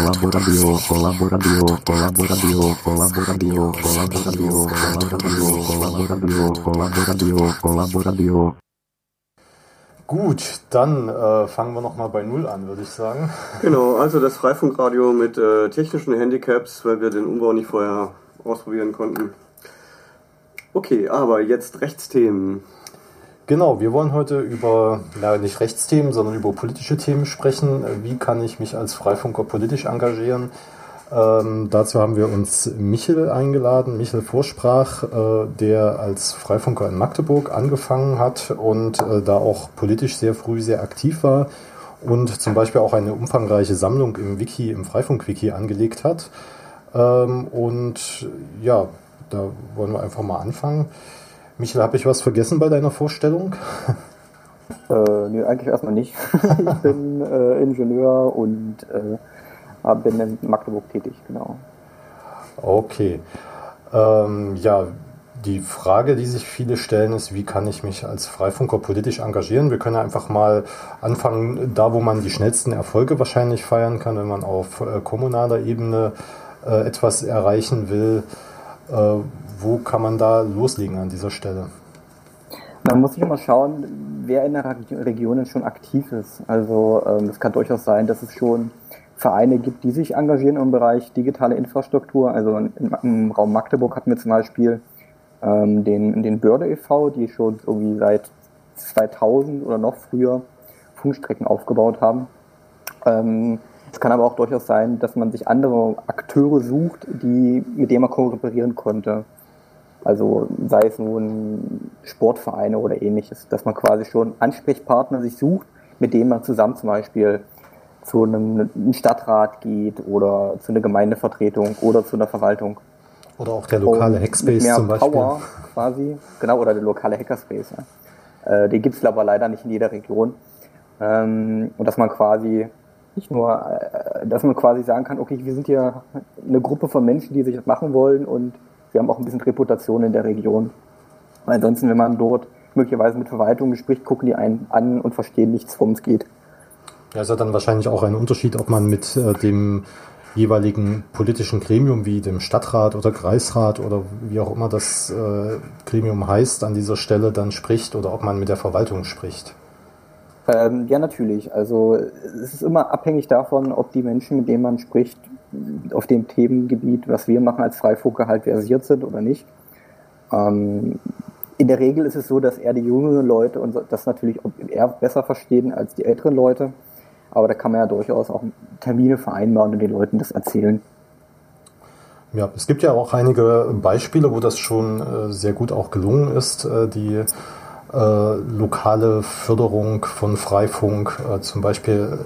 colaborativo, colaborativo, colaborativo, colaborativo, colaborativo, colaborativo, colaborativo, colaborativo, colaborativo. Gut, dann äh, fangen wir nochmal bei Null an, würde ich sagen. Genau, also das Freifunkradio mit äh, technischen Handicaps, weil wir den Umbau nicht vorher ausprobieren konnten. Okay, aber jetzt Rechtsthemen. Genau, wir wollen heute über, na, nicht Rechtsthemen, sondern über politische Themen sprechen. Wie kann ich mich als Freifunker politisch engagieren? Ähm, dazu haben wir uns Michel eingeladen. Michel Vorsprach, äh, der als Freifunker in Magdeburg angefangen hat und äh, da auch politisch sehr früh sehr aktiv war und zum Beispiel auch eine umfangreiche Sammlung im Wiki, im Freifunk-Wiki angelegt hat. Ähm, und ja, da wollen wir einfach mal anfangen. Michael, habe ich was vergessen bei deiner Vorstellung? Äh, nee, eigentlich erstmal nicht. ich bin äh, Ingenieur und äh, bin in Magdeburg tätig, genau. Okay. Ähm, ja, die Frage, die sich viele stellen, ist, wie kann ich mich als Freifunker politisch engagieren? Wir können einfach mal anfangen, da wo man die schnellsten Erfolge wahrscheinlich feiern kann, wenn man auf äh, kommunaler Ebene äh, etwas erreichen will. Wo kann man da loslegen an dieser Stelle? Man muss sich immer schauen, wer in der Region schon aktiv ist. Also ähm, es kann durchaus sein, dass es schon Vereine gibt, die sich engagieren im Bereich digitale Infrastruktur. Also im, Raum Magdeburg hatten wir zum Beispiel ähm, den, den Börde e.V., die schon irgendwie seit 2000 oder noch früher Funkstrecken aufgebaut haben. Ähm, es kann aber auch durchaus sein, dass man sich andere Akteure sucht, die, mit denen man kooperieren konnte. Also sei es nun Sportvereine oder ähnliches, dass man quasi schon Ansprechpartner sich sucht, mit denen man zusammen zum Beispiel zu einem, Stadtrat geht oder zu einer Gemeindevertretung oder zu einer Verwaltung. Oder auch der lokale Und Hackspace mehr zum Beispiel. Power quasi, genau, oder der lokale Hackerspace. Ja. Äh, den gibt es aber leider nicht in jeder Region. Ähm, und dass man quasi nicht nur, äh, dass man quasi sagen kann, okay, wir sind hier eine Gruppe von Menschen, die sich das machen wollen und wir haben auch ein bisschen Reputation in der Region. Weil ansonsten, wenn man dort möglicherweise mit Verwaltung spricht, gucken die einen an und verstehen nichts, worum es geht. Ja, ist ja dann wahrscheinlich auch ein Unterschied, ob man mit äh, dem jeweiligen politischen Gremium wie dem Stadtrat oder Kreisrat oder wie auch immer das äh, Gremium heißt an dieser Stelle dann spricht oder ob man mit der Verwaltung spricht. Ähm, ja, natürlich. Also es ist immer abhängig davon, ob die Menschen, mit denen man spricht, auf dem Themengebiet, was wir machen als Freifunker, halt versiert sind oder nicht. Ähm, in der Regel ist es so, dass eher die jüngeren Leute und das natürlich eher besser verstehen als die älteren Leute. Aber da kann man ja durchaus auch Termine vereinbaren und den Leuten das erzählen. Ja, es gibt ja auch einige Beispiele, wo das schon äh, sehr gut auch gelungen ist, äh, die äh, lokale Förderung von Freifunk. Äh, zum Beispiel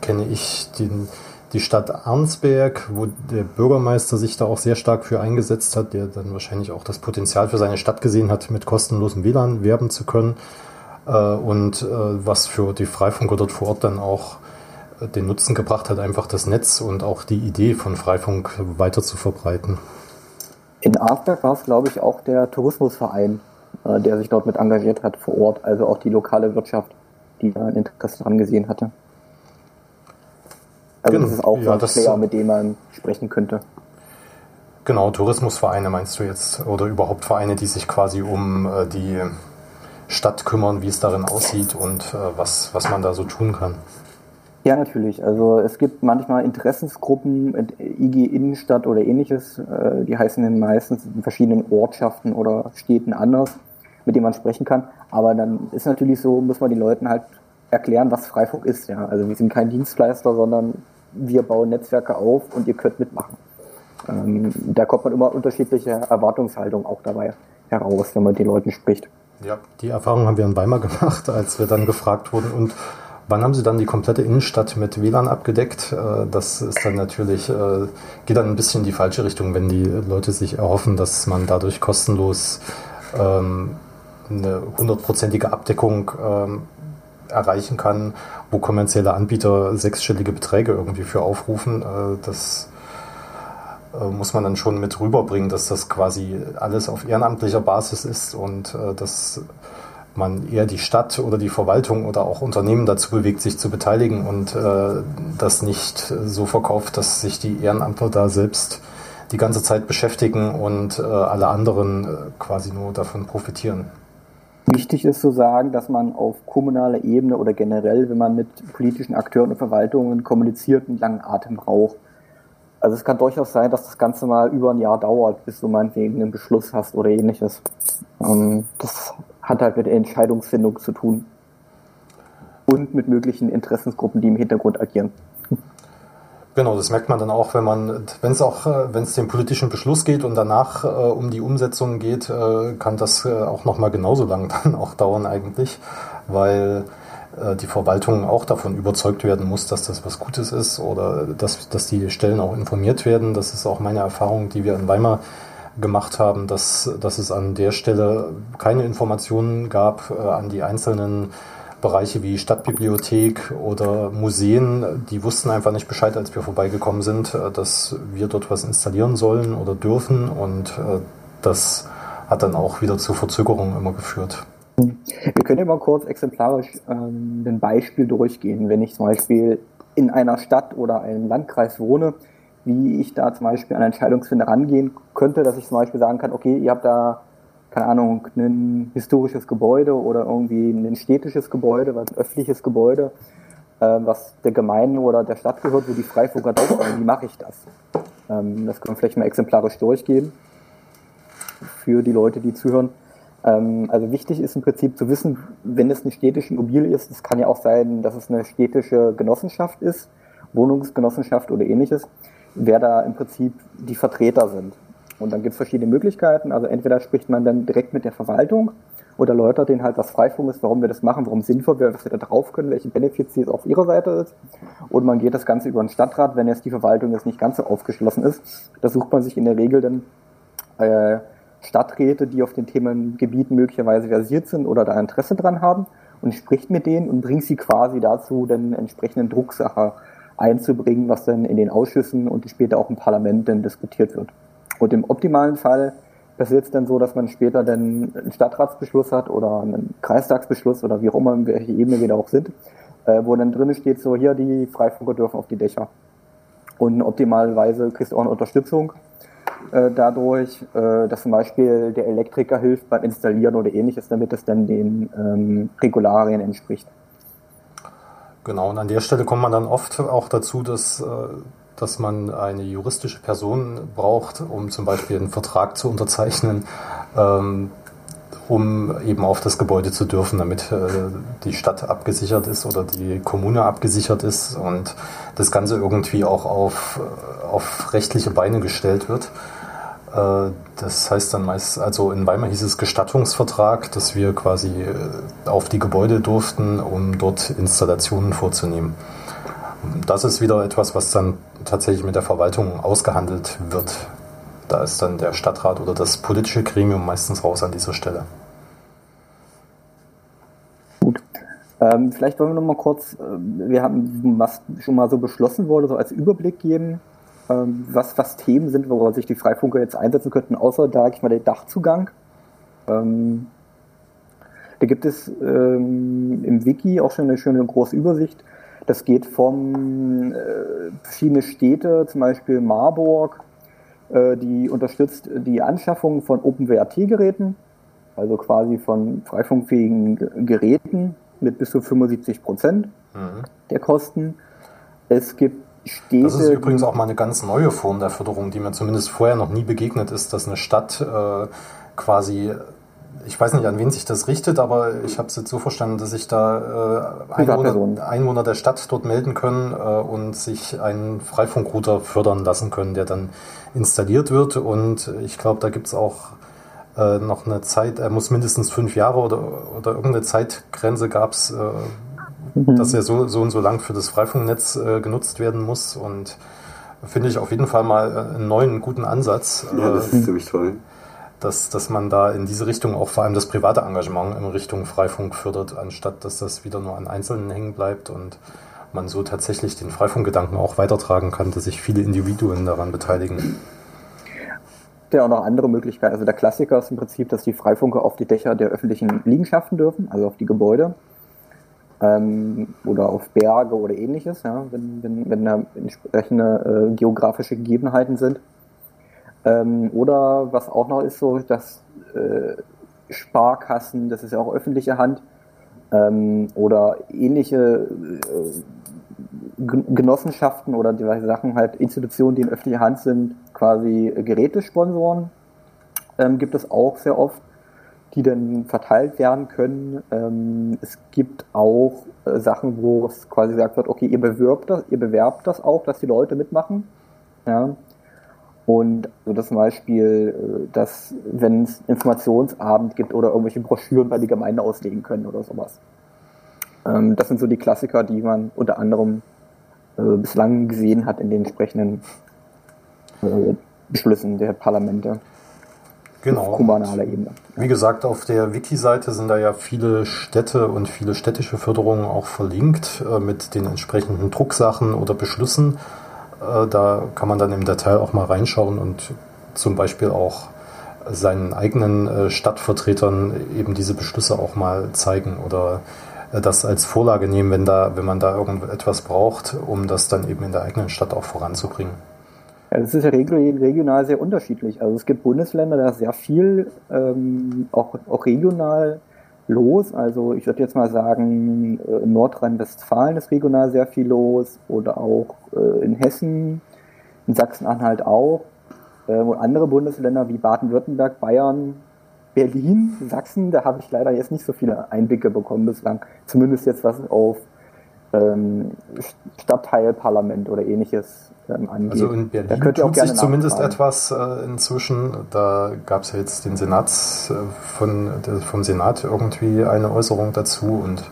kenne ich den, die Stadt Arnsberg, wo der Bürgermeister sich da auch sehr stark für eingesetzt hat, der dann wahrscheinlich auch das Potenzial für seine Stadt gesehen hat, mit kostenlosem WLAN werben zu können. Äh, und äh, was für die Freifunker dort vor Ort dann auch äh, den Nutzen gebracht hat, einfach das Netz und auch die Idee von Freifunk weiter zu verbreiten. In Arnsberg war es, glaube ich, auch der Tourismusverein, der sich dort mit engagiert hat vor Ort, also auch die lokale Wirtschaft, die da ein Interesse daran gesehen hatte. Also genau. das ist auch ja, ein Player, mit dem man sprechen könnte. Genau, Tourismusvereine meinst du jetzt oder überhaupt Vereine, die sich quasi um äh, die Stadt kümmern, wie es darin aussieht und äh, was, was man da so tun kann. Ja, natürlich. Also es gibt manchmal Interessensgruppen, IG Innenstadt oder ähnliches, äh, die heißen dann meistens in verschiedenen Ortschaften oder Städten anders, mit denen man sprechen kann. Aber dann ist natürlich so, muss man den Leuten halt erklären, was Freifunk ist. Ja. Also wir sind kein Dienstleister, sondern wir bauen Netzwerke auf und ihr könnt mitmachen. Ähm, da kommt man immer unterschiedliche Erwartungshaltung auch dabei heraus, wenn man mit den Leuten spricht. Ja, die Erfahrung haben wir in Weimar gemacht, als wir dann gefragt wurden und Wann haben Sie dann die komplette Innenstadt mit WLAN abgedeckt? Äh, das ist dann natürlich, äh, geht dann ein bisschen in die falsche Richtung, wenn die Leute sich erhoffen, dass man dadurch kostenlos ähm, eine hundertprozentige Abdeckung ähm, erreichen kann, wo kommerzielle Anbieter sechsstellige Beträge irgendwie für aufrufen. Äh, das muss man dann schon mit rüberbringen, dass das quasi alles auf ehrenamtlicher Basis ist und dass man eher die Stadt oder die Verwaltung oder auch Unternehmen dazu bewegt, sich zu beteiligen und äh, das nicht so verkauft, dass sich die Ehrenamtler da selbst die ganze Zeit beschäftigen und äh, alle anderen äh, quasi nur davon profitieren. Wichtig ist zu sagen, dass man auf kommunaler Ebene oder generell, wenn man mit politischen Akteuren und Verwaltungen kommuniziert, einen langen Atem braucht. Also es kann durchaus sein, dass das Ganze mal über ein Jahr dauert, bis du meinetwegen einen Beschluss hast oder ähnliches. Ähm, das hat halt mit der Entscheidungsfindung zu tun. Und mit möglichen Interessensgruppen, die im Hintergrund agieren. Genau, das merkt man dann auch, wenn man, wenn es auch, äh, wenn es den politischen Beschluss geht und danach äh, um die Umsetzung geht, äh, kann das äh, auch nochmal genauso lang dann auch dauern eigentlich, weil äh, die Verwaltung auch davon überzeugt werden muss, dass das was Gutes ist oder dass, dass die Stellen auch informiert werden. Das ist auch meine Erfahrung, die wir in Weimar gemacht haben, dass, dass es an der Stelle keine Informationen gab äh, an die einzelnen Bereiche wie Stadtbibliothek oder Museen, die wussten einfach nicht Bescheid, als wir vorbeigekommen sind, äh, dass wir dort was installieren sollen oder dürfen und äh, das hat dann auch wieder zu Verzögerungen immer geführt. Wir können ja mal kurz exemplarisch ähm, ein Beispiel durchgehen. Wenn ich zum Beispiel in einer Stadt oder einem Landkreis wohne, wie ich da zum Beispiel an Entscheidungsfinder rangehen könnte, dass ich zum Beispiel sagen kann, okay, ihr habt da, keine Ahnung, ein historisches Gebäude oder irgendwie ein städtisches Gebäude, was ein öffentliches Gebäude, äh, was der Gemeinde oder der Stadt gehört, wo die Freifunker drauf sind. Wie mache ich das? Ähm, das können wir vielleicht mal exemplarisch durchgehen für die Leute, die zuhören. Ähm, also wichtig ist im Prinzip zu wissen, wenn es eine städtische Immobilie ist, es kann ja auch sein, dass es eine städtische Genossenschaft ist, Wohnungsgenossenschaft oder ähnliches, wer da im Prinzip die Vertreter sind. Und dann gibt es verschiedene Möglichkeiten. Also entweder spricht man dann direkt mit der Verwaltung oder erläutert denen halt, was Freifunk ist, warum wir das machen, warum sinnvoll wäre, was wir da drauf können, welche Benefits es auf ihrer Seite ist. Und man geht das Ganze über den Stadtrat, wenn jetzt die Verwaltung jetzt nicht ganz so aufgeschlossen ist. Da sucht man sich in der Regel dann äh, Stadträte, die auf den Themengebieten möglicherweise versiert sind oder da Interesse dran haben und spricht mit denen und bringt sie quasi dazu, den entsprechenden Drucksache einzubringen, was dann in den Ausschüssen und später auch im Parlament dann diskutiert wird. Und im optimalen Fall passiert es dann so, dass man später dann einen Stadtratsbeschluss hat oder einen Kreistagsbeschluss oder wie auch immer, welche Ebene wir da auch sind, äh, wo dann drin steht, so hier die Freifunker dürfen auf die Dächer. Und optimalerweise kriegst du auch eine Unterstützung äh, dadurch, äh, dass zum Beispiel der Elektriker hilft beim Installieren oder ähnliches, damit es dann den ähm, Regularien entspricht. Genau, und an der Stelle kommt man dann oft auch dazu, dass, äh, dass man eine juristische Person braucht, um zum Beispiel einen Vertrag zu unterzeichnen, ähm, um eben auf das Gebäude zu dürfen, damit äh, die Stadt abgesichert ist oder die Kommune abgesichert ist und das Ganze irgendwie auch auf, äh, auf rechtliche Beine gestellt wird. Äh, das heißt dann meist, also in Weimar hieß es Gestattungsvertrag, dass wir quasi äh, auf die Gebäude durften, um dort Installationen vorzunehmen. Das ist wieder etwas, was dann tatsächlich mit der Verwaltung ausgehandelt wird. Da ist dann der Stadtrat oder das politische Gremium meistens raus an dieser Stelle. Gut. Ähm, vielleicht wollen wir noch mal kurz, äh, wir haben, was schon mal so beschlossen wurde, so als Überblick geben ähm, was, was Themen sind, worauf sich die Freifunker jetzt einsetzen könnten, außer, da ich mal, den Dachzugang. Ähm, da gibt es ähm, im Wiki auch schon eine schöne große Übersicht. Das geht von äh, verschiedene Städte, zum Beispiel Marburg, äh, die unterstützt die Anschaffung von OpenWrt-Geräten, also quasi von freifunkfähigen Geräten mit bis zu 75 Prozent mhm. der Kosten. Es gibt Städte. Das ist übrigens auch mal eine ganz neue Form der Förderung, die mir zumindest vorher noch nie begegnet ist, dass eine Stadt äh, quasi ich weiß nicht, an wen sich das richtet, aber ich habe es jetzt so verstanden, dass sich da äh, Einwohner, Einwohner, der Stadt dort melden können äh, und sich einen Freifunkrouter fördern lassen können, der dann installiert wird. Und ich glaube, da gibt es auch äh, noch eine Zeit, er muss mindestens fünf Jahre oder, oder irgendeine Zeitgrenze gab es, äh, mhm. dass er so, so und so lang für das Freifunknetz äh, genutzt werden muss. Und finde ich auf jeden Fall mal äh, einen neuen, guten Ansatz. Ja, das ist äh, ziemlich toll. Dass, dass man da in diese Richtung auch vor allem das private Engagement in Richtung Freifunk fördert, anstatt dass das wieder nur an Einzelnen hängen bleibt und man so tatsächlich den Freifunkgedanken auch weitertragen kann, dass sich viele Individuen daran beteiligen. ja auch noch andere Möglichkeiten. Also der Klassiker ist im Prinzip, dass die Freifunker auf die Dächer der öffentlichen Liegenschaften dürfen, also auf die Gebäude ähm, oder auf Berge oder ähnliches, ja, wenn, wenn, wenn da entsprechende äh, geografische Gegebenheiten sind. Ähm, oder was auch noch ist so, dass äh, Sparkassen, das ist ja auch öffentliche Hand, ähm, oder ähnliche äh, Genossenschaften oder diverse Sachen, halt Institutionen, die in öffentlicher Hand sind, quasi Gerätesponsoren, ähm, gibt es auch sehr oft, die dann verteilt werden können. Ähm, es gibt auch äh, Sachen, wo es quasi gesagt wird, okay, ihr bewerbt das, ihr bewerbt das auch, dass die Leute mitmachen. Ja. Und so das zum Beispiel, äh, dass wenn es Informationsabend gibt oder irgendwelche Broschüren bei die Gemeinde auslegen können oder sowas. Ähm, das sind so die Klassiker, die man unter anderem äh, bislang gesehen hat in den entsprechenden äh, Beschlüssen der Parlamente. Genau. Auf kommunaler Ebene. Wie gesagt, auf der Wiki-Seite sind da ja viele Städte und viele städtische Förderungen auch verlinkt äh, mit den entsprechenden Drucksachen oder Beschlüssen. Äh, da kann man dann im Detail auch mal reinschauen und zum Beispiel auch seinen eigenen äh, Stadtvertretern eben diese Beschlüsse auch mal zeigen oder äh, das als Vorlage nehmen, wenn, da, wenn man da irgendetwas braucht, um das dann eben in der eigenen Stadt auch voranzubringen. Ja, das ist ja regional sehr unterschiedlich. Also es gibt Bundesländer, da ist sehr viel ähm, auch, auch regional los. Also ich würde jetzt mal sagen, in äh, Nordrhein-Westfalen ist regional sehr viel los oder auch äh, in Hessen, in Sachsen-Anhalt auch. Äh, und andere Bundesländer wie Baden-Württemberg, Bayern, Berlin, Sachsen, da habe ich leider jetzt nicht so viele Einblicke bekommen bislang. Zumindest jetzt was auf ähm, Stadtteilparlament oder ähnliches ähm, angeht. Also in Berlin da tut sich zumindest etwas äh, inzwischen. Da gab es ja jetzt den Senats, äh, von, der, vom Senat irgendwie eine Äußerung dazu und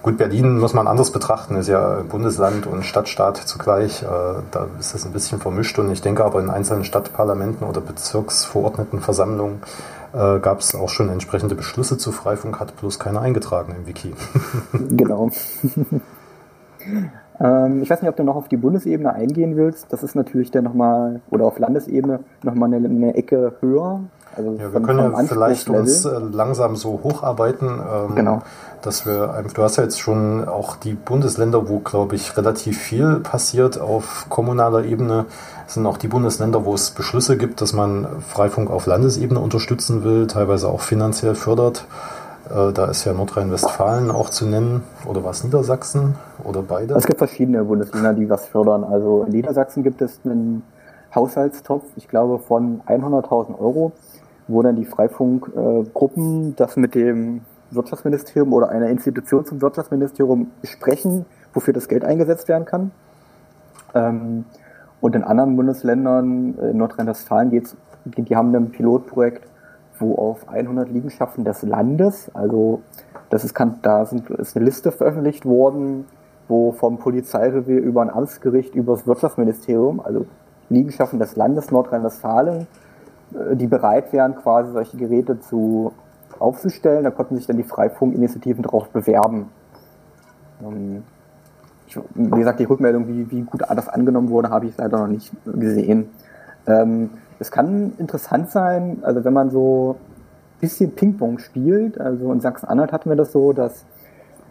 Gut, Berlin muss man anders betrachten, ist ja Bundesland und Stadtstaat zugleich. Äh, da ist das ein bisschen vermischt und ich denke aber in einzelnen Stadtparlamenten oder Bezirksverordnetenversammlungen äh, gab es auch schon entsprechende Beschlüsse zu Freifunk, hat bloß keiner eingetragen im Wiki. genau. ähm, ich weiß nicht, ob du noch auf die Bundesebene eingehen willst. Das ist natürlich dann nochmal, oder auf Landesebene nochmal eine, eine Ecke höher. Also ja, wir können ja vielleicht uns äh, langsam so hocharbeiten, ähm, genau. dass wir, du hast ja jetzt schon auch die Bundesländer, wo glaube ich relativ viel passiert auf kommunaler Ebene, sind auch die Bundesländer, wo es Beschlüsse gibt, dass man Freifunk auf Landesebene unterstützen will, teilweise auch finanziell fördert. Äh, da ist ja Nordrhein-Westfalen auch zu nennen oder was Niedersachsen oder beide? Es gibt verschiedene Bundesländer, die was fördern. Also in Niedersachsen gibt es einen Haushaltstopf, ich glaube von 100.000 Euro wo dann die Freifunkgruppen das mit dem Wirtschaftsministerium oder einer Institution zum Wirtschaftsministerium besprechen, wofür das Geld eingesetzt werden kann. Ähm, und in anderen Bundesländern, in Nordrhein-Westfalen geht's, die haben ein Pilotprojekt, wo auf 100 Liegenschaften des Landes, also das ist, kann, da sind, ist eine Liste veröffentlicht worden, wo vom Polizeirevier über ein Amtsgericht über das Wirtschaftsministerium, also Liegenschaften des Landes Nordrhein-Westfalen, äh, die bereit wären, quasi solche Geräte zu aufzustellen. Da konnten sich dann die Freifunkinitiativen darauf bewerben. Ähm, ich, wie gesagt, die Rückmeldung, wie, wie gut das angenommen wurde, habe ich leider noch nicht gesehen. Ähm, es kann interessant sein, also wenn man so ein bisschen Ping-Pong spielt, also in Sachsen-Anhalt hatten wir das so, dass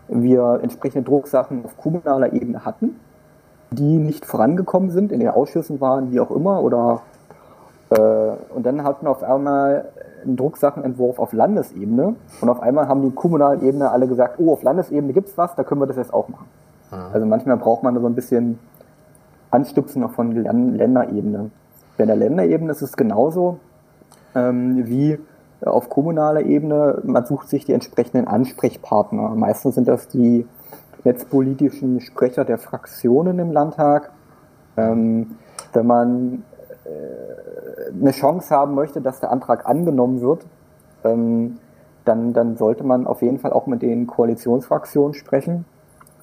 wir entsprechende Drucksachen auf kommunaler Ebene hatten, die nicht vorangekommen sind, in den Ausschüssen waren, wie auch immer, oder äh, und dann hatten wir auf einmal einen Drucksachenentwurf auf Landesebene und auf einmal haben die kommunalen Ebene alle gesagt, oh, auf Landesebene gibt es was, da können wir das jetzt auch machen. Mhm. Also manchmal braucht man so ein bisschen Anstupsen noch von Länderebene. Bei der Länderebene ist es genauso ähm, wie auf kommunaler Ebene. Man sucht sich die entsprechenden Ansprechpartner. Meistens sind das die netzpolitischen Sprecher der Fraktionen im Landtag. Ähm, wenn man äh, eine Chance haben möchte, dass der Antrag angenommen wird, ähm, dann, dann sollte man auf jeden Fall auch mit den Koalitionsfraktionen sprechen,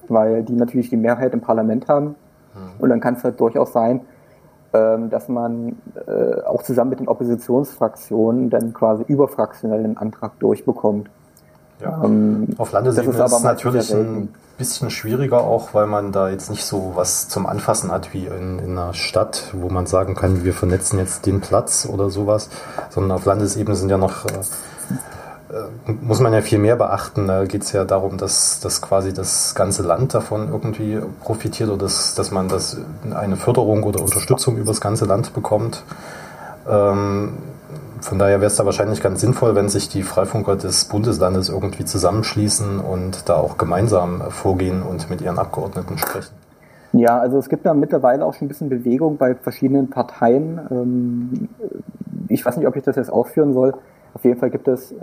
weil die natürlich die Mehrheit im Parlament haben. Mhm. Und dann kann es halt durchaus sein, ähm, dass man äh, auch zusammen mit den Oppositionsfraktionen dann quasi überfraktionell einen Antrag durchbekommt. Ja. Ähm, Auf Landesebene ist, ist es natürlich ein bisschen schwieriger, auch weil man da jetzt nicht so was zum Anfassen hat wie in, in einer Stadt, wo man sagen kann, wir vernetzen jetzt den Platz oder sowas, sondern auf Landesebene sind ja noch, äh, äh, muss man ja viel mehr beachten. Da geht es ja darum, dass, dass quasi das ganze Land davon irgendwie profitiert oder dass, dass man das eine Förderung oder Unterstützung über das ganze Land bekommt. Ähm, von daher wäre es da wahrscheinlich ganz sinnvoll, wenn sich die Freifunker des Bundeslandes irgendwie zusammenschließen und da auch gemeinsam vorgehen und mit ihren Abgeordneten sprechen. Ja, also es gibt da mittlerweile auch schon ein bisschen Bewegung bei verschiedenen Parteien. Ähm, Ich weiß nicht, ob ich das jetzt ausführen soll. Auf jeden Fall gibt es, äh,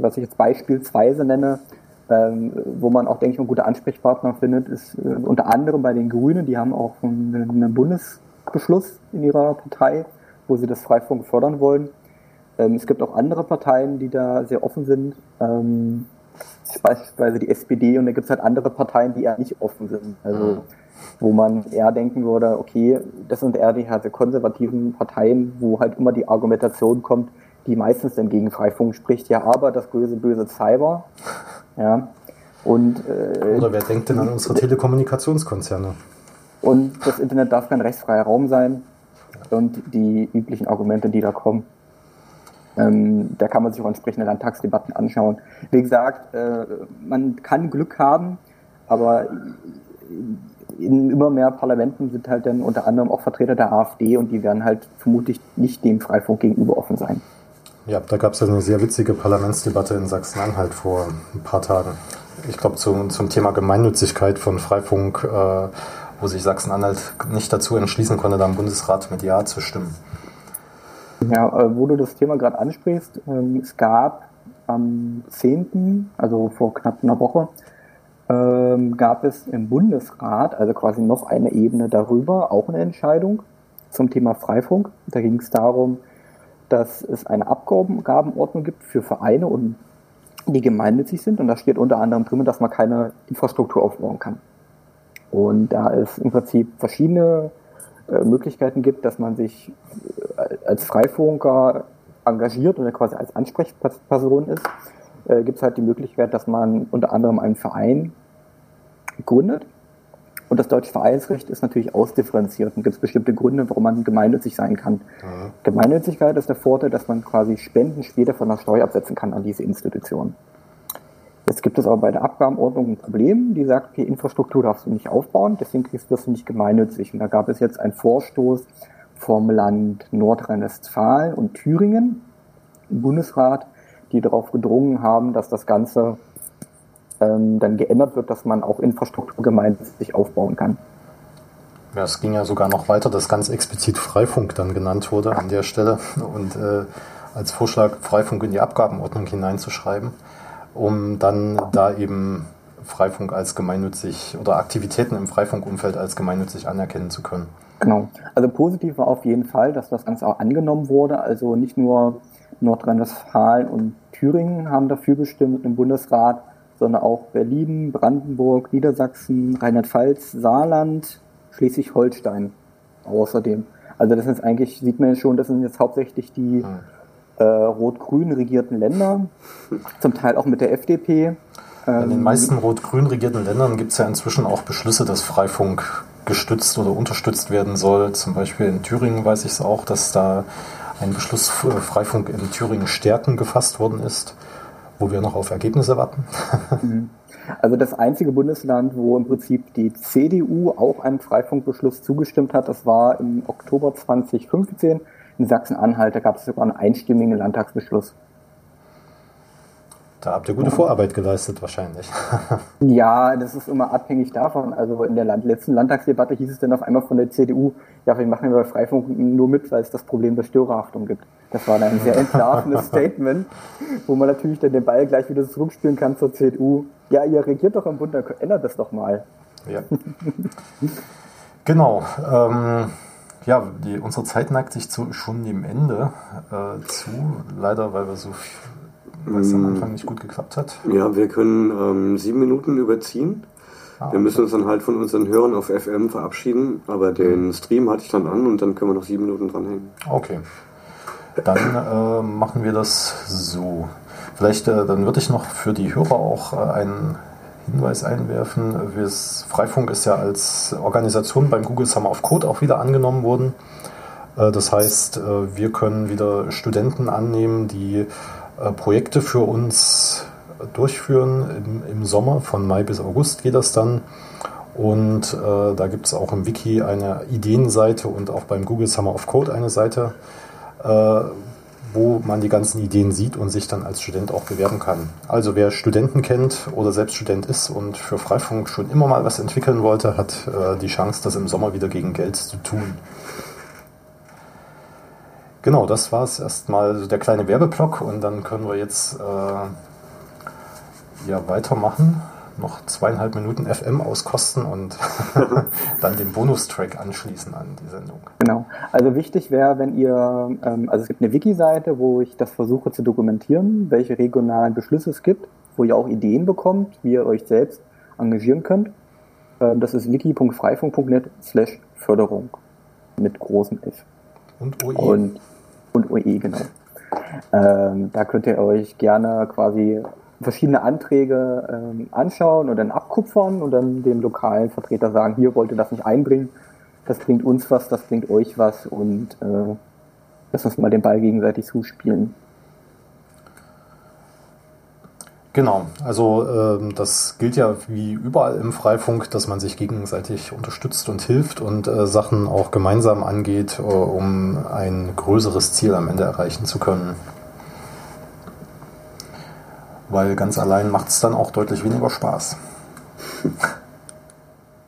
was ich jetzt beispielsweise nenne, ähm, wo man auch, denke ich, einen guten Ansprechpartner findet, ist äh, unter anderem bei den Grünen. Die haben auch einen Bundesbeschluss in ihrer Partei, wo sie das Freifunk fördern wollen. Ähm, Es gibt auch andere Parteien, die da sehr offen sind. Ähm, Beispielsweise die SPD und da gibt es halt andere Parteien, die eher nicht offen sind. Also wo man eher denken würde, okay, das sind eher die halt konservativen Parteien, wo halt immer die Argumentation kommt, die meistens dann gegen Freifunk spricht, ja, aber das böse, böse Cyber. Ja. Und, äh, Oder wer denkt denn an unsere Telekommunikationskonzerne? und das Internet darf kein rechtsfreier Raum sein. Und die üblichen Argumente, die da kommen. Ähm, da kann man sich auch entsprechende Landtagsdebatten anschauen. Wie gesagt, äh, man kann Glück haben, aber in immer mehr Parlamenten sind halt dann unter anderem auch Vertreter der AfD und die werden halt vermutlich nicht dem Freifunk gegenüber offen sein. Ja, da gab es ja eine sehr witzige Parlamentsdebatte in Sachsen-Anhalt vor ein paar Tagen. Ich glaube zum, zum Thema Gemeinnützigkeit von Freifunk, äh, wo sich Sachsen-Anhalt nicht dazu entschließen konnte, da im Bundesrat mit Ja zu stimmen. Ja, äh, wo du das Thema gerade ansprichst, ähm, es gab am 10., also vor knapp einer Woche, ähm, gab es im Bundesrat, also quasi noch eine Ebene darüber, auch eine Entscheidung zum Thema Freifunk. Da ging es darum, dass es eine Abgabenordnung gibt für Vereine und die gemeinnützig sind und da steht unter anderem drin, dass man keine Infrastruktur aufbauen kann. Und da es im Prinzip verschiedene äh, Möglichkeiten gibt, dass man sich äh, als Freifunker engagiert oder quasi als Ansprechperson ist, äh, gibt es halt die Möglichkeit, dass man unter anderem einen Verein gründet. Und das deutsche Vereinsrecht ist natürlich ausdifferenziert und gibt es bestimmte Gründe, warum man gemeinnützig sein kann. Gemeinnützigkeit ist der Vorteil, dass man quasi Spenden später von der Steuer absetzen kann an diese Institution. Jetzt gibt es aber bei der Abgabenordnung ein Problem, die sagt, okay, Infrastruktur darfst du nicht aufbauen, deswegen kriegst du das nicht gemeinnützig. Und da gab es jetzt einen Vorstoß vom Land Nordrhein-Westfalen und Thüringen im Bundesrat, die darauf gedrungen haben, dass das Ganze ähm, dann geändert wird, dass man auch Infrastruktur gemeinnützig aufbauen kann. Ja, es ging ja sogar noch weiter, dass ganz explizit Freifunk dann genannt wurde an der Stelle und äh, als Vorschlag Freifunk in die Abgabenordnung hineinzuschreiben, um dann da eben Freifunk als gemeinnützig oder Aktivitäten im Freifunkumfeld als gemeinnützig anerkennen zu können. Genau. Also positiv war auf jeden Fall, dass das Ganze auch angenommen wurde. Also nicht nur Nordrhein-Westfalen und Thüringen haben dafür gestimmt im Bundesrat, sondern auch Berlin, Brandenburg, Niedersachsen, Rheinland-Pfalz, Saarland, Schleswig-Holstein außerdem. Also das ist eigentlich, sieht man ja schon, das sind jetzt hauptsächlich die äh, rot-grün regierten Länder, zum Teil auch mit der FDP. In den Ähm, meisten rot-grün regierten Ländern gibt es ja inzwischen auch Beschlüsse, dass Freifunk gestützt oder unterstützt werden soll. Zum Beispiel in Thüringen weiß ich es auch, dass da ein Beschluss für Freifunk in Thüringen stärken gefasst worden ist, wo wir noch auf Ergebnisse warten. Also das einzige Bundesland, wo im Prinzip die CDU auch einem Freifunkbeschluss zugestimmt hat, das war im Oktober 2015 in Sachsen-Anhalt. Da gab es sogar einen einstimmigen Landtagsbeschluss. Da habt ihr gute Vorarbeit geleistet wahrscheinlich. Ja, das ist immer abhängig davon. Also in der Land letzten Landtagsdebatte hieß es dann auf einmal von der CDU, ja, wir machen bei Freifunk nur mit, weil es das Problem der Störerhaftung gibt. Das war dann ein sehr entlarvendes Statement, wo man natürlich dann den Ball gleich wieder zurückspielen kann zur CDU. Ja, ihr regiert doch im Bund, dann ändert das doch mal. Ja. genau. Ähm, ja, die, unsere Zeit neigt sich zu, schon dem Ende äh, zu. Leider, weil wir so viel, weil es am Anfang nicht gut geklappt hat. Ja, wir können ähm, sieben Minuten überziehen. Ah, Wir müssen uns dann halt von unseren Hörern auf FM verabschieden, aber den Stream hatte ich dann an und dann können wir noch sieben Minuten dranhängen. Okay. Dann äh, machen wir das so. Vielleicht, äh, dann würde ich noch für die Hörer auch äh, einen Hinweis einwerfen. Freifunk ist ja als Organisation beim Google Summer of Code auch wieder angenommen worden. Äh, das heißt, äh, wir können wieder Studenten annehmen, die Projekte für uns durchführen. Im, Im, Sommer von Mai bis August geht das dann. Und äh, da gibt es auch im Wiki eine Ideenseite und auch beim Google Summer of Code eine Seite, äh, wo man die ganzen Ideen sieht und sich dann als Student auch bewerben kann. Also wer Studenten kennt oder selbst Student ist und für Freifunk schon immer mal was entwickeln wollte, hat äh, die Chance, das im Sommer wieder gegen Geld zu tun. Genau, das war es erstmal der kleine Werbeblock und dann können wir jetzt äh, ja weitermachen. Noch zweieinhalb Minuten FM auskosten und dann den Bonustrack anschließen an die Sendung. Genau. Also wichtig wäre, wenn ihr, ähm, also es gibt eine Wiki-Seite, wo ich das versuche zu dokumentieren, welche regionalen Beschlüsse es gibt, wo ihr auch Ideen bekommt, wie ihr euch selbst engagieren könnt. Ähm, das ist wiki.freifunk.net slash Förderung mit großem F. Und OE. Und und OE, genau. Ähm, da könnt ihr euch gerne quasi verschiedene Anträge ähm, anschauen und dann abkupfern und dann dem lokalen Vertreter sagen, hier wollt ihr das nicht einbringen, das bringt uns was, das bringt euch was und äh, lass uns mal den Ball gegenseitig zuspielen. Genau, also ähm, das gilt ja wie überall im Freifunk, dass man sich gegenseitig unterstützt und hilft und äh, Sachen auch gemeinsam angeht, äh, um ein größeres Ziel am Ende erreichen zu können. Weil ganz allein macht es dann auch deutlich weniger Spaß.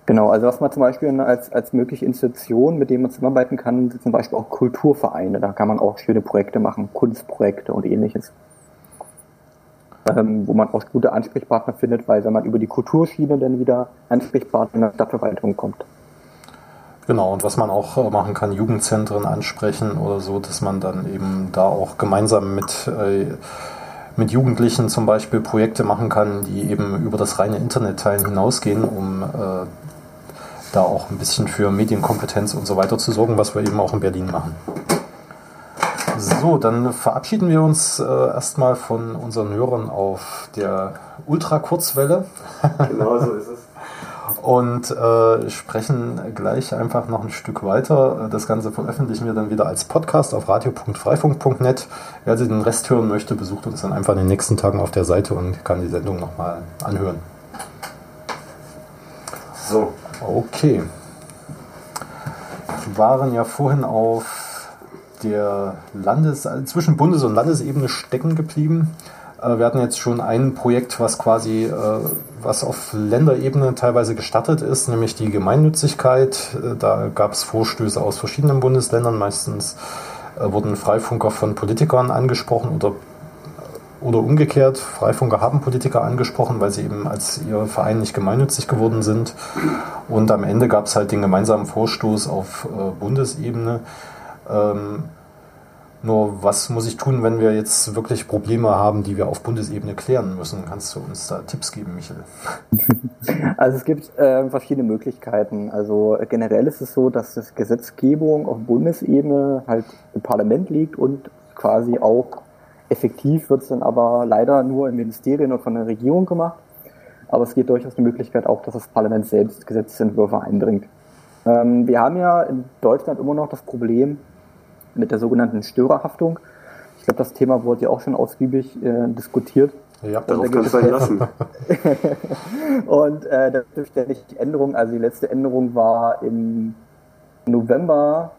Genau, also was man zum Beispiel als, als mögliche Institution, mit denen man zusammenarbeiten kann, sind zum Beispiel auch Kulturvereine. Da kann man auch schöne Projekte machen, Kunstprojekte und ähnliches ähm, wo man auch gute Ansprechpartner findet, weil wenn man über die Kulturschiene dann wieder Ansprechpartner in der Stadtverwaltung kommt. Genau, und was man auch äh, machen kann, Jugendzentren ansprechen oder so, dass man dann eben da auch gemeinsam mit, äh, mit Jugendlichen zum Beispiel Projekte machen kann, die eben über das reine Internetteilen hinausgehen, um äh, da auch ein bisschen für Medienkompetenz und so weiter zu sorgen, was wir eben auch in Berlin machen. So, dann verabschieden wir uns äh, erstmal von unseren Hörern auf der Ultrakurzwelle. Genau so ist es. Und äh, sprechen gleich einfach noch ein Stück weiter. Das Ganze veröffentlichen wir dann wieder als Podcast auf radio.freifunk.net. Wer sich den Rest hören möchte, besucht uns dann einfach in den nächsten Tagen auf der Seite und kann die Sendung nochmal anhören. So, okay. Wir waren ja vorhin auf der Landes-, zwischen Bundes- und Landesebene stecken geblieben. Äh, wir hatten jetzt schon ein Projekt, was quasi, äh, was auf Länderebene teilweise gestartet ist, nämlich die Gemeinnützigkeit. Äh, da gab es Vorstöße aus verschiedenen Bundesländern. Meistens wurden Freifunker von Politikern angesprochen oder, oder umgekehrt. Freifunker haben Politiker angesprochen, weil sie eben als ihr Verein nicht gemeinnützig geworden sind. Und am Ende gab es halt den gemeinsamen Vorstoß auf Bundesebene. Ähm, nur was muss ich tun, wenn wir jetzt wirklich Probleme haben, die wir auf Bundesebene klären müssen? Kannst du uns da Tipps geben, Michel? Also es gibt äh, verschiedene Möglichkeiten. Also generell ist es so, dass das Gesetzgebung auf Bundesebene halt im Parlament liegt und quasi auch effektiv wird es dann aber leider nur im Ministerien und von der Regierung gemacht. Aber es geht durchaus die Möglichkeit auch, dass das Parlament selbst Gesetzentwürfe einbringt. Ähm, wir haben ja in Deutschland immer noch das Problem, mit der sogenannten Störerhaftung. Ich glaube, das Thema wurde ja auch schon ausgiebig äh, diskutiert. Ja, darauf kann es sein lassen. und äh, da gibt ständig Änderungen. Also die letzte Änderung war im November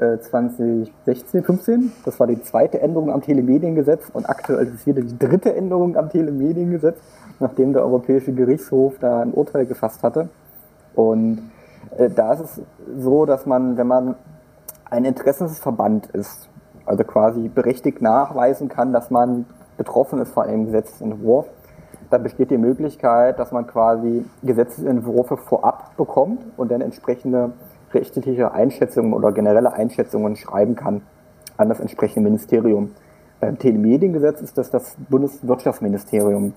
äh, 2016, 15. Das war die zweite Änderung am Telemediengesetz und aktuell ist es wieder die dritte Änderung am Telemediengesetz, nachdem der Europäische Gerichtshof da ein Urteil gefasst hatte. Und äh, da ist es so, dass man, wenn man ein Interessensverband ist, also quasi berechtigt nachweisen kann, dass man betroffen ist von einem Gesetzentwurf, dann besteht die Möglichkeit, dass man quasi Gesetzentwürfe vorab bekommt und dann entsprechende rechtliche Einschätzungen oder generelle Einschätzungen schreiben kann an das entsprechende Ministerium. Beim Telemediengesetz ist das das Bundeswirtschaftsministerium,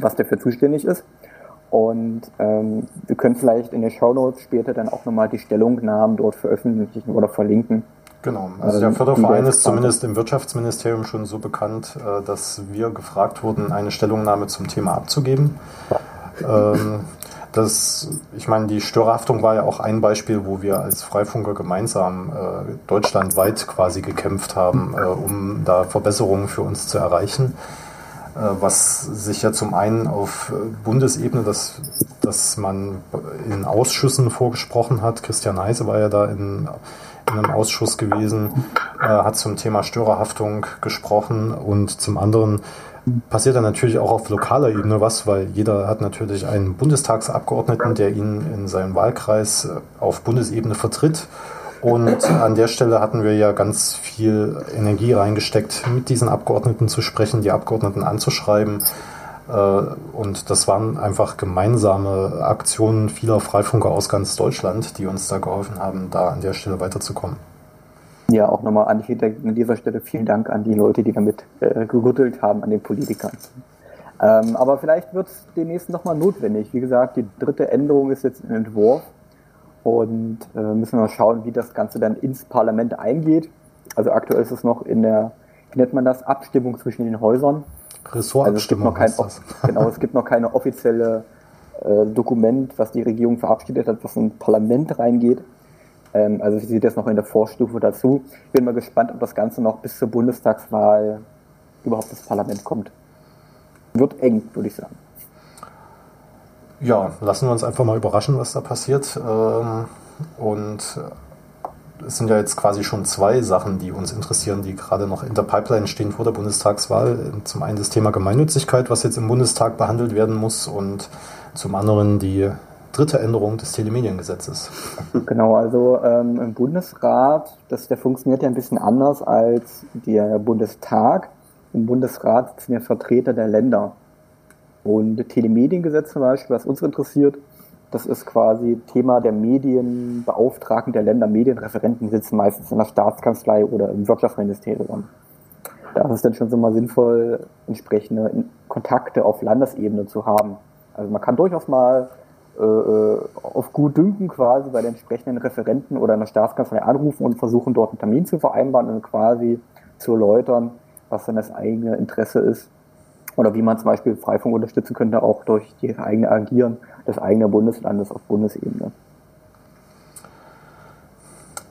was dafür zuständig ist. Und ähm, wir können vielleicht in den Show Notes später dann auch nochmal die Stellungnahmen dort veröffentlichen oder verlinken. Genau, also der Förderverein ist zumindest im Wirtschaftsministerium schon so bekannt, äh, dass wir gefragt wurden, eine Stellungnahme zum Thema abzugeben. Ähm, das, ich meine, die Störerhaftung war ja auch ein Beispiel, wo wir als Freifunker gemeinsam äh, deutschlandweit quasi gekämpft haben, äh, um da Verbesserungen für uns zu erreichen. Äh, was sich ja zum einen auf Bundesebene, dass, dass man in Ausschüssen vorgesprochen hat. Christian Heise war ja da in, in einem Ausschuss gewesen, äh, hat zum Thema Störerhaftung gesprochen und zum anderen passiert dann natürlich auch auf lokaler Ebene was, weil jeder hat natürlich einen Bundestagsabgeordneten, der ihn in seinem Wahlkreis äh, auf Bundesebene vertritt. Und an der Stelle hatten wir ja ganz viel Energie reingesteckt, mit diesen Abgeordneten zu sprechen, die Abgeordneten anzuschreiben. Äh, und das waren einfach gemeinsame Aktionen vieler Freifunker aus ganz Deutschland, die uns da geholfen haben, da an der Stelle weiterzukommen. Ja, auch nochmal an, dieser Stelle vielen Dank an die Leute, die damit äh, gerüttelt haben, an den Politikern. Ähm, aber vielleicht wird es demnächst nochmal notwendig. Wie gesagt, die dritte Änderung ist jetzt im Entwurf und äh, müssen wir mal schauen, wie das Ganze dann ins Parlament eingeht. Also aktuell ist es noch in der, wie nennt man das, Abstimmung zwischen den Häusern. Ressortabstimmung also es gibt noch kein, Genau, es gibt noch keine offizielle äh, Dokument, was die Regierung verabschiedet hat, was ins Parlament reingeht. Ähm, also sie sieht das noch in der Vorstufe dazu. Ich bin mal gespannt, ob das Ganze noch bis zur Bundestagswahl überhaupt ins Parlament kommt. Wird eng, würde ich sagen. Ja, lassen wir uns einfach mal überraschen, was da passiert. Ähm, und es sind ja jetzt quasi schon zwei Sachen, die uns interessieren, die gerade noch in der Pipeline stehen vor der Bundestagswahl. Zum einen das Thema Gemeinnützigkeit, was jetzt im Bundestag behandelt werden muss, und zum anderen die dritte Änderung des Telemediengesetzes. Genau, also ähm, im Bundesrat, das, der funktioniert ja ein bisschen anders als der Bundestag. Im Bundesrat sind ja Vertreter der Länder. Und Telemediengesetz zum Beispiel, was uns interessiert, das ist quasi Thema der Medienbeauftragten der Länder. Medienreferenten sitzen meistens in der Staatskanzlei oder im Wirtschaftsministerium. Da ist es dann schon so mal sinnvoll, entsprechende Kontakte auf Landesebene zu haben. Also man kann durchaus mal äh, auf gut Dünken quasi bei den entsprechenden Referenten oder in der Staatskanzlei anrufen und versuchen dort einen Termin zu vereinbaren und quasi zu erläutern, was dann das eigene Interesse ist oder wie man zum Beispiel Freifunk unterstützen könnte, auch durch die eigene Agieren des eigenen Bundeslandes auf Bundesebene.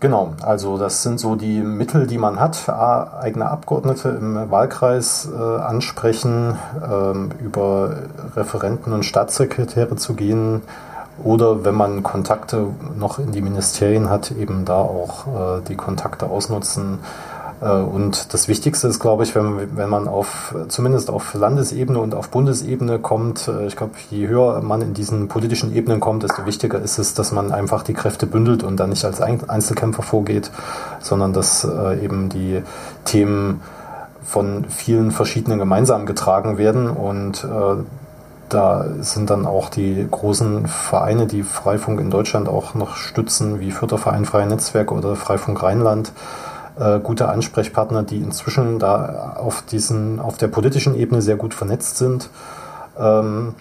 Genau, also das sind so die Mittel, die man hat. eigene Abgeordnete im Wahlkreis äh, ansprechen, ähm, über Referenten und Staatssekretäre zu gehen oder wenn man Kontakte noch in die Ministerien hat, eben da auch äh, die Kontakte ausnutzen und das Wichtigste ist, glaube ich, wenn, wenn man auf, zumindest auf Landesebene und auf Bundesebene kommt, äh, ich glaube, je höher man in diesen politischen Ebenen kommt, desto wichtiger ist es, dass man einfach die Kräfte bündelt und dann nicht als Einzelkämpfer vorgeht, sondern dass äh, eben die Themen von vielen verschiedenen gemeinsam getragen werden. Und da sind dann auch die großen Vereine, die Freifunk in Deutschland auch noch stützen, wie Förderverein Freie Netzwerke oder Freifunk Rheinland, äh, gute Ansprechpartner, die inzwischen da auf, diesen, auf der politischen Ebene sehr gut vernetzt sind, ähm,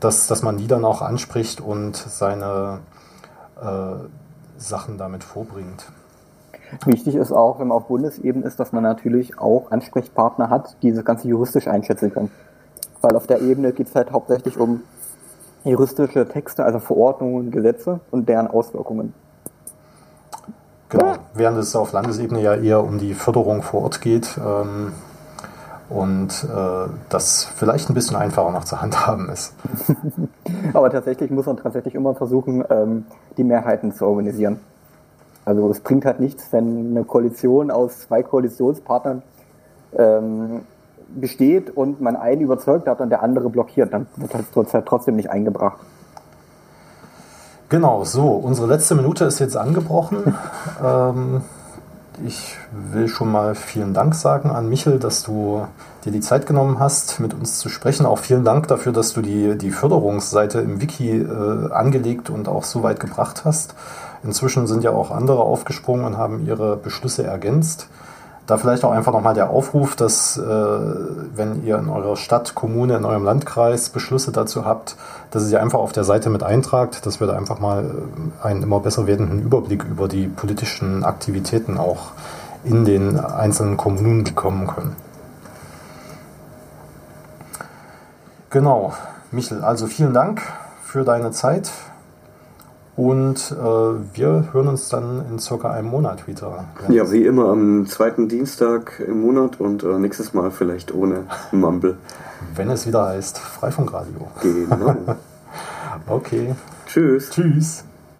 dass, dass man die dann auch anspricht und seine äh, Sachen damit vorbringt. Wichtig ist auch, wenn man auf Bundesebene ist, dass man natürlich auch Ansprechpartner hat, die das Ganze juristisch einschätzen können. Weil auf der Ebene geht es halt hauptsächlich um juristische Texte, also Verordnungen, Gesetze und deren Auswirkungen. Genau, während es auf Landesebene ja eher um die Förderung vor Ort geht ähm, und äh, das vielleicht ein bisschen einfacher noch zu handhaben ist. Aber tatsächlich muss man tatsächlich immer versuchen, ähm, die Mehrheiten zu organisieren. Also es bringt halt nichts, wenn eine Koalition aus zwei Koalitionspartnern ähm, besteht und man einen überzeugt hat und der andere blockiert, dann wird halt trotzdem nicht eingebracht. Genau, so, unsere letzte Minute ist jetzt angebrochen. ähm, ich will schon mal vielen Dank sagen an Michel, dass du dir die Zeit genommen hast, mit uns zu sprechen. Auch vielen Dank dafür, dass du die, die Förderungsseite im Wiki äh, angelegt und auch so weit gebracht hast. Inzwischen sind ja auch andere aufgesprungen und haben ihre Beschlüsse ergänzt. Da vielleicht auch einfach nochmal der Aufruf, dass äh, wenn ihr in eurer Stadt, Kommune, in eurem Landkreis Beschlüsse dazu habt, dass ihr sie einfach auf der Seite mit eintragt, dass wir da einfach mal äh, einen immer besser werdenden Überblick über die politischen Aktivitäten auch in den einzelnen Kommunen bekommen können. Genau, Michel, also vielen Dank für deine Zeit und äh, wir hören uns dann in circa einem Monat wieder. Ja, wie immer am zweiten Dienstag im Monat und äh, nächstes Mal vielleicht ohne Mumble. Wenn es wieder heißt Freifunkradio. Genau. okay. Tschüss. Tschüss.